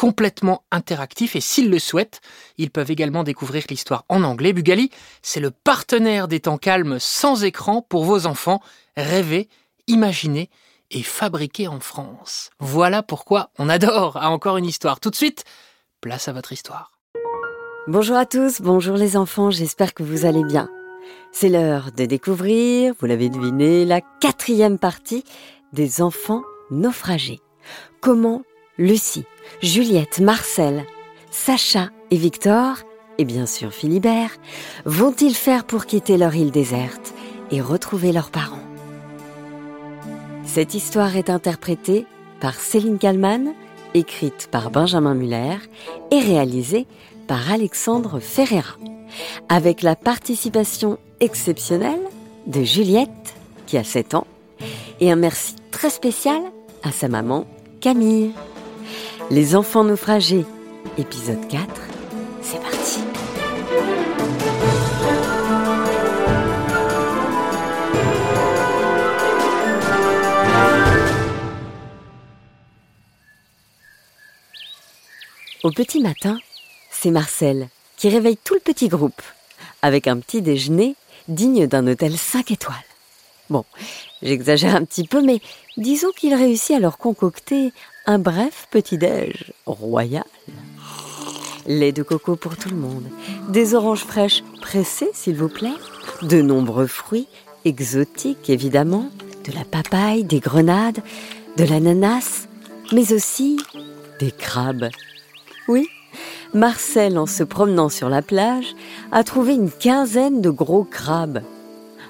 complètement interactifs et s'ils le souhaitent, ils peuvent également découvrir l'histoire en anglais. Bugali, c'est le partenaire des temps calmes sans écran pour vos enfants. Rêver, imaginer et fabriquer en France. Voilà pourquoi on adore à encore une histoire. Tout de suite, place à votre histoire. Bonjour à tous, bonjour les enfants, j'espère que vous allez bien. C'est l'heure de découvrir, vous l'avez deviné, la quatrième partie des enfants naufragés. Comment Lucie, Juliette, Marcel, Sacha et Victor, et bien sûr Philibert, vont-ils faire pour quitter leur île déserte et retrouver leurs parents? Cette histoire est interprétée par Céline Kallmann, écrite par Benjamin Muller et réalisée par Alexandre Ferreira avec la participation exceptionnelle de Juliette, qui a 7 ans, et un merci très spécial à sa maman Camille. Les enfants naufragés, épisode 4, c'est parti. Au petit matin, c'est Marcel qui réveille tout le petit groupe, avec un petit déjeuner digne d'un hôtel 5 étoiles. Bon, j'exagère un petit peu, mais disons qu'il réussit à leur concocter un bref petit-déj royal. Lait de coco pour tout le monde, des oranges fraîches pressées, s'il vous plaît, de nombreux fruits exotiques, évidemment, de la papaye, des grenades, de l'ananas, mais aussi des crabes. Oui, Marcel, en se promenant sur la plage, a trouvé une quinzaine de gros crabes.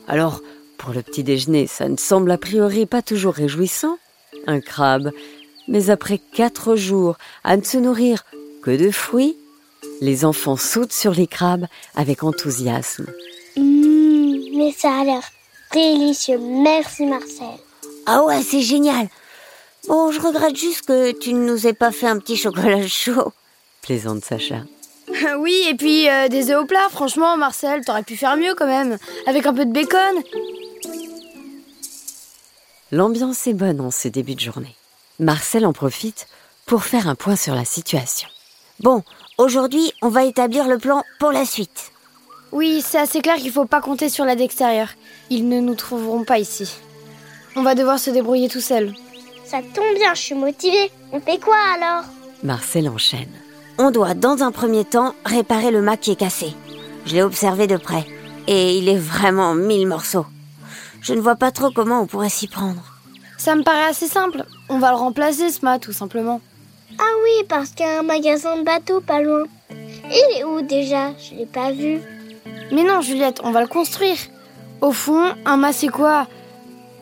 Alors, pour le petit déjeuner, ça ne semble a priori pas toujours réjouissant, un crabe. Mais après quatre jours à ne se nourrir que de fruits, les enfants sautent sur les crabes avec enthousiasme. Mmh, mais ça a l'air délicieux. Merci Marcel. Ah ouais, c'est génial. Bon, je regrette juste que tu ne nous aies pas fait un petit chocolat chaud plaisante Sacha. oui, et puis euh, des œufs au plat, franchement, Marcel, t'aurais pu faire mieux quand même, avec un peu de bacon. L'ambiance est bonne en ce début de journée. Marcel en profite pour faire un point sur la situation. Bon, aujourd'hui, on va établir le plan pour la suite. Oui, c'est assez clair qu'il faut pas compter sur l'aide extérieure. Ils ne nous trouveront pas ici. On va devoir se débrouiller tout seul. Ça tombe bien, je suis motivée. On fait quoi alors? Marcel enchaîne. On doit, dans un premier temps, réparer le mât qui est cassé. Je l'ai observé de près. Et il est vraiment mille morceaux. Je ne vois pas trop comment on pourrait s'y prendre. Ça me paraît assez simple. On va le remplacer, ce mât, tout simplement. Ah oui, parce qu'il y a un magasin de bateaux pas loin. Il est où déjà? Je l'ai pas vu. Mais non, Juliette, on va le construire. Au fond, un mât, c'est quoi?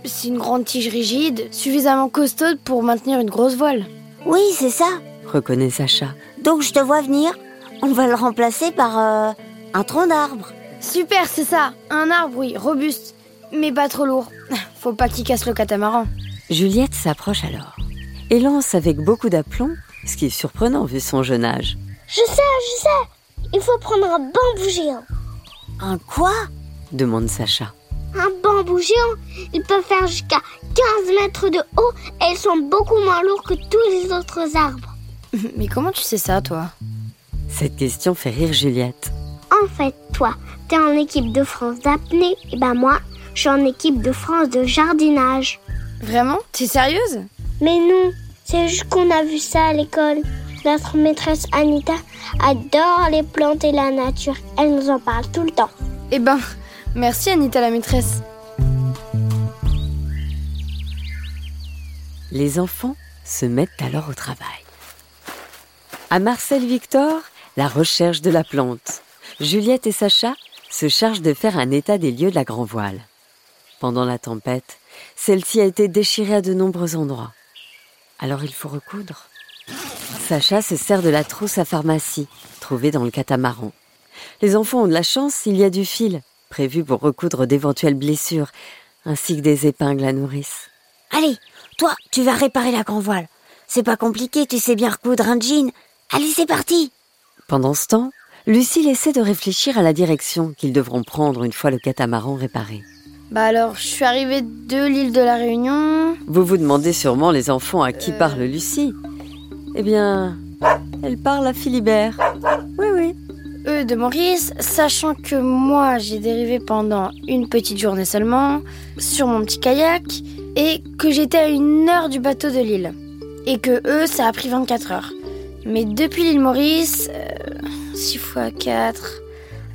C'est une grande tige rigide, suffisamment costaude pour maintenir une grosse voile. Oui, c'est ça, reconnaît Sacha. Donc je te vois venir. On va le remplacer par euh, un tronc d'arbre. Super, c'est ça. Un arbre, oui, robuste, mais pas trop lourd. Faut pas qu'il casse le catamaran. Juliette s'approche alors et lance avec beaucoup d'aplomb, ce qui est surprenant vu son jeune âge. Je sais, je sais. Il faut prendre un bambou géant. Un quoi? demande Sacha. Un bambou géant. Il peut faire jusqu'à 15 mètres de haut et ils sont beaucoup moins lourds que tous les autres arbres. Mais comment tu sais ça, toi? Cette question fait rire Juliette. En fait, toi, t'es en équipe de France d'apnée, et ben moi, je suis en équipe de France de jardinage. Vraiment? T'es sérieuse? Mais non, c'est juste qu'on a vu ça à l'école. Notre maîtresse Anita adore les plantes et la nature. Elle nous en parle tout le temps. Eh ben, merci Anita la maîtresse. Les enfants se mettent alors au travail. À Marcel Victor, la recherche de la plante. Juliette et Sacha se chargent de faire un état des lieux de la grand voile. Pendant la tempête, celle-ci a été déchirée à de nombreux endroits. Alors il faut recoudre. Sacha se sert de la trousse à pharmacie, trouvée dans le catamaran. Les enfants ont de la chance, il y a du fil, prévu pour recoudre d'éventuelles blessures, ainsi que des épingles à nourrice. Allez, toi, tu vas réparer la grand voile. C'est pas compliqué, tu sais bien recoudre un jean. Allez, c'est parti Pendant ce temps, Lucille essaie de réfléchir à la direction qu'ils devront prendre une fois le catamaran réparé. Bah alors, je suis arrivée de l'île de la Réunion. Vous vous demandez sûrement, les enfants, à qui parle Lucie Eh bien, elle parle à Philibert. Oui, oui. Eux de Maurice, sachant que moi j'ai dérivé pendant une petite journée seulement sur mon petit kayak et que j'étais à une heure du bateau de l'île. Et que eux, ça a pris 24 heures. Mais depuis l'île Maurice, 6 fois 4,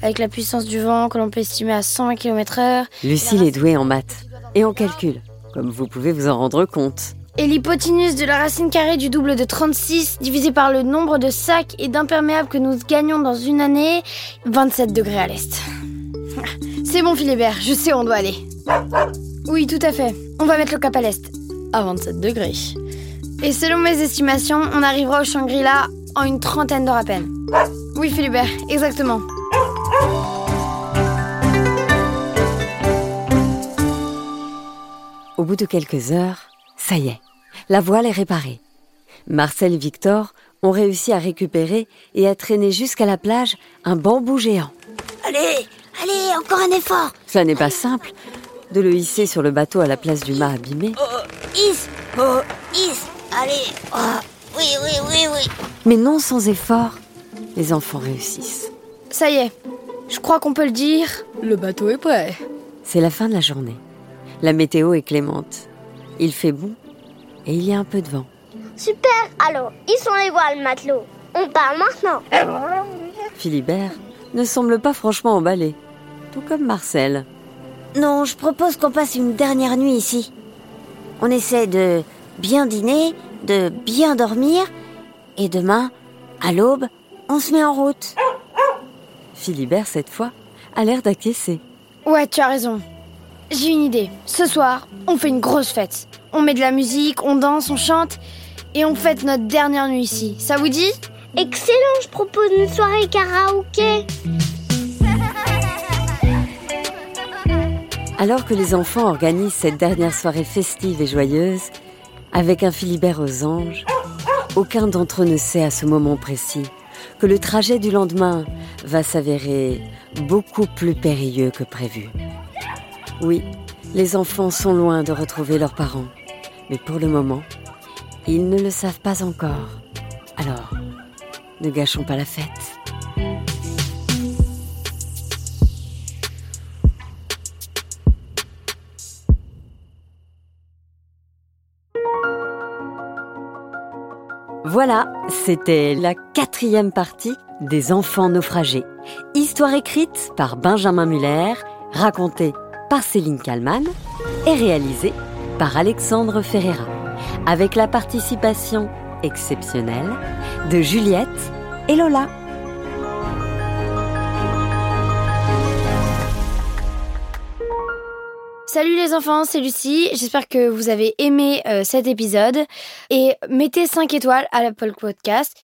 avec la puissance du vent que l'on peut estimer à 120 km/h. Lucille est douée en maths et en calcul, comme vous pouvez vous en rendre compte. Et l'hypoténuse de la racine carrée du double de 36 divisé par le nombre de sacs et d'imperméables que nous gagnons dans une année, 27 degrés à l'est. C'est bon Philibert, je sais où on doit aller. Oui, tout à fait. On va mettre le cap à l'est, à 27 degrés. Et selon mes estimations, on arrivera au Shangri-La en une trentaine d'heures à peine. Oui Philibert, exactement. Au bout de quelques heures, ça y est, la voile est réparée. Marcel et Victor ont réussi à récupérer et à traîner jusqu'à la plage un bambou géant. Allez, allez, encore un effort Cela n'est pas simple de le hisser sur le bateau à la place du mât abîmé. Oh, hisse Oh, hisse Allez oh, Oui, oui, oui, oui Mais non sans effort, les enfants réussissent. Ça y est, je crois qu'on peut le dire, le bateau est prêt. C'est la fin de la journée. La météo est clémente. Il fait bon et il y a un peu de vent. Super, alors, ils sont les voiles, matelot. On parle maintenant. Philibert ne semble pas franchement emballé, tout comme Marcel. Non, je propose qu'on passe une dernière nuit ici. On essaie de bien dîner, de bien dormir, et demain, à l'aube, on se met en route. Philibert, cette fois, a l'air d'acquiescer. Ouais, tu as raison. J'ai une idée. Ce soir, on fait une grosse fête. On met de la musique, on danse, on chante, et on fête notre dernière nuit ici. Ça vous dit? Excellent, je propose une soirée karaoké. Alors que les enfants organisent cette dernière soirée festive et joyeuse, avec un Philibert aux anges, aucun d'entre eux ne sait à ce moment précis que le trajet du lendemain va s'avérer beaucoup plus périlleux que prévu. Oui, les enfants sont loin de retrouver leurs parents, mais pour le moment, ils ne le savent pas encore. Alors, ne gâchons pas la fête. Voilà, c'était la quatrième partie des Enfants naufragés. Histoire écrite par Benjamin Muller, racontée par Céline Kallmann et réalisée par Alexandre Ferreira, avec la participation exceptionnelle de Juliette et Lola. Salut les enfants, c'est Lucie. J'espère que vous avez aimé euh, cet épisode. Et mettez 5 étoiles à l'Apple Podcast